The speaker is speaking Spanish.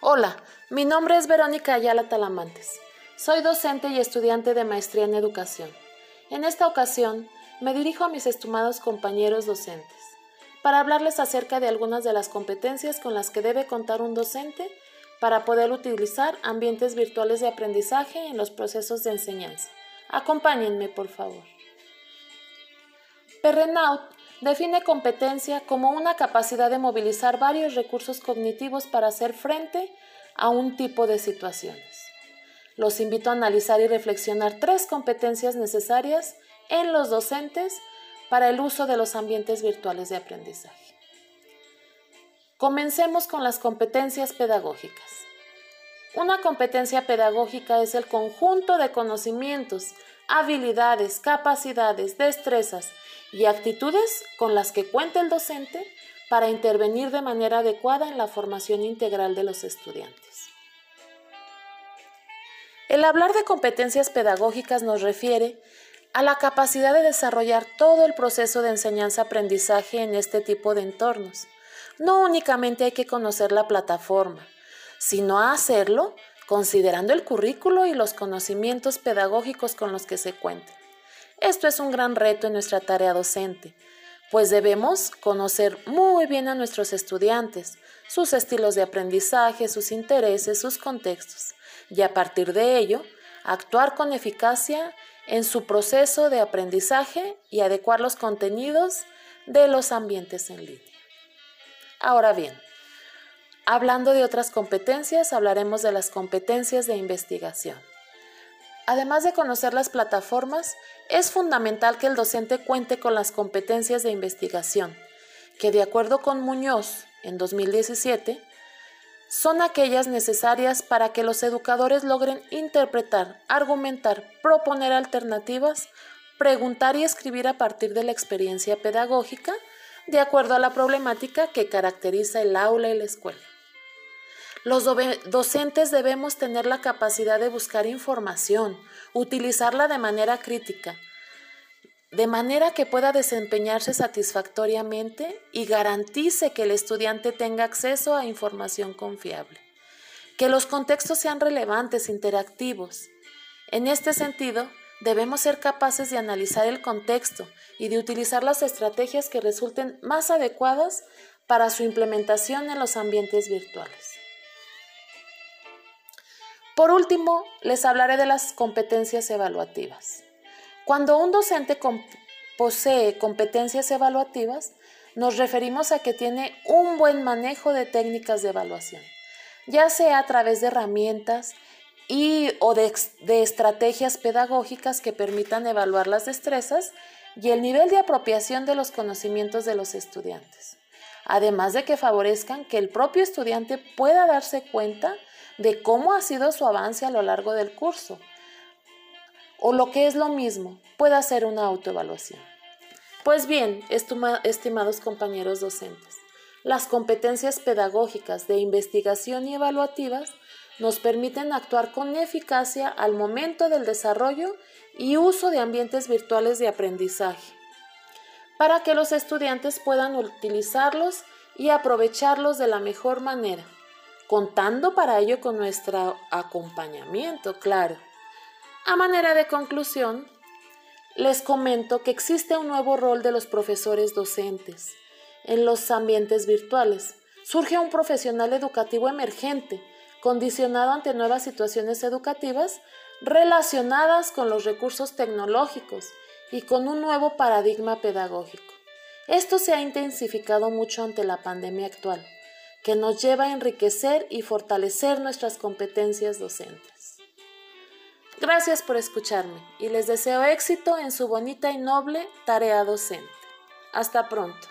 Hola, mi nombre es Verónica Ayala Talamantes. Soy docente y estudiante de maestría en educación. En esta ocasión, me dirijo a mis estimados compañeros docentes para hablarles acerca de algunas de las competencias con las que debe contar un docente para poder utilizar ambientes virtuales de aprendizaje en los procesos de enseñanza. Acompáñenme, por favor. Perrenaut define competencia como una capacidad de movilizar varios recursos cognitivos para hacer frente a un tipo de situaciones. Los invito a analizar y reflexionar tres competencias necesarias en los docentes para el uso de los ambientes virtuales de aprendizaje. Comencemos con las competencias pedagógicas. Una competencia pedagógica es el conjunto de conocimientos, habilidades, capacidades, destrezas y actitudes con las que cuenta el docente para intervenir de manera adecuada en la formación integral de los estudiantes. El hablar de competencias pedagógicas nos refiere a la capacidad de desarrollar todo el proceso de enseñanza-aprendizaje en este tipo de entornos. No únicamente hay que conocer la plataforma, sino hacerlo considerando el currículo y los conocimientos pedagógicos con los que se cuenta. Esto es un gran reto en nuestra tarea docente, pues debemos conocer muy bien a nuestros estudiantes, sus estilos de aprendizaje, sus intereses, sus contextos, y a partir de ello, actuar con eficacia en su proceso de aprendizaje y adecuar los contenidos de los ambientes en línea. Ahora bien, Hablando de otras competencias, hablaremos de las competencias de investigación. Además de conocer las plataformas, es fundamental que el docente cuente con las competencias de investigación, que de acuerdo con Muñoz, en 2017, son aquellas necesarias para que los educadores logren interpretar, argumentar, proponer alternativas, preguntar y escribir a partir de la experiencia pedagógica, de acuerdo a la problemática que caracteriza el aula y la escuela. Los docentes debemos tener la capacidad de buscar información, utilizarla de manera crítica, de manera que pueda desempeñarse satisfactoriamente y garantice que el estudiante tenga acceso a información confiable. Que los contextos sean relevantes, interactivos. En este sentido, debemos ser capaces de analizar el contexto y de utilizar las estrategias que resulten más adecuadas para su implementación en los ambientes virtuales. Por último, les hablaré de las competencias evaluativas. Cuando un docente posee competencias evaluativas, nos referimos a que tiene un buen manejo de técnicas de evaluación, ya sea a través de herramientas y o de, de estrategias pedagógicas que permitan evaluar las destrezas y el nivel de apropiación de los conocimientos de los estudiantes, además de que favorezcan que el propio estudiante pueda darse cuenta de cómo ha sido su avance a lo largo del curso. O lo que es lo mismo, puede hacer una autoevaluación. Pues bien, estimados compañeros docentes, las competencias pedagógicas de investigación y evaluativas nos permiten actuar con eficacia al momento del desarrollo y uso de ambientes virtuales de aprendizaje, para que los estudiantes puedan utilizarlos y aprovecharlos de la mejor manera contando para ello con nuestro acompañamiento, claro. A manera de conclusión, les comento que existe un nuevo rol de los profesores docentes en los ambientes virtuales. Surge un profesional educativo emergente, condicionado ante nuevas situaciones educativas relacionadas con los recursos tecnológicos y con un nuevo paradigma pedagógico. Esto se ha intensificado mucho ante la pandemia actual que nos lleva a enriquecer y fortalecer nuestras competencias docentes. Gracias por escucharme y les deseo éxito en su bonita y noble tarea docente. Hasta pronto.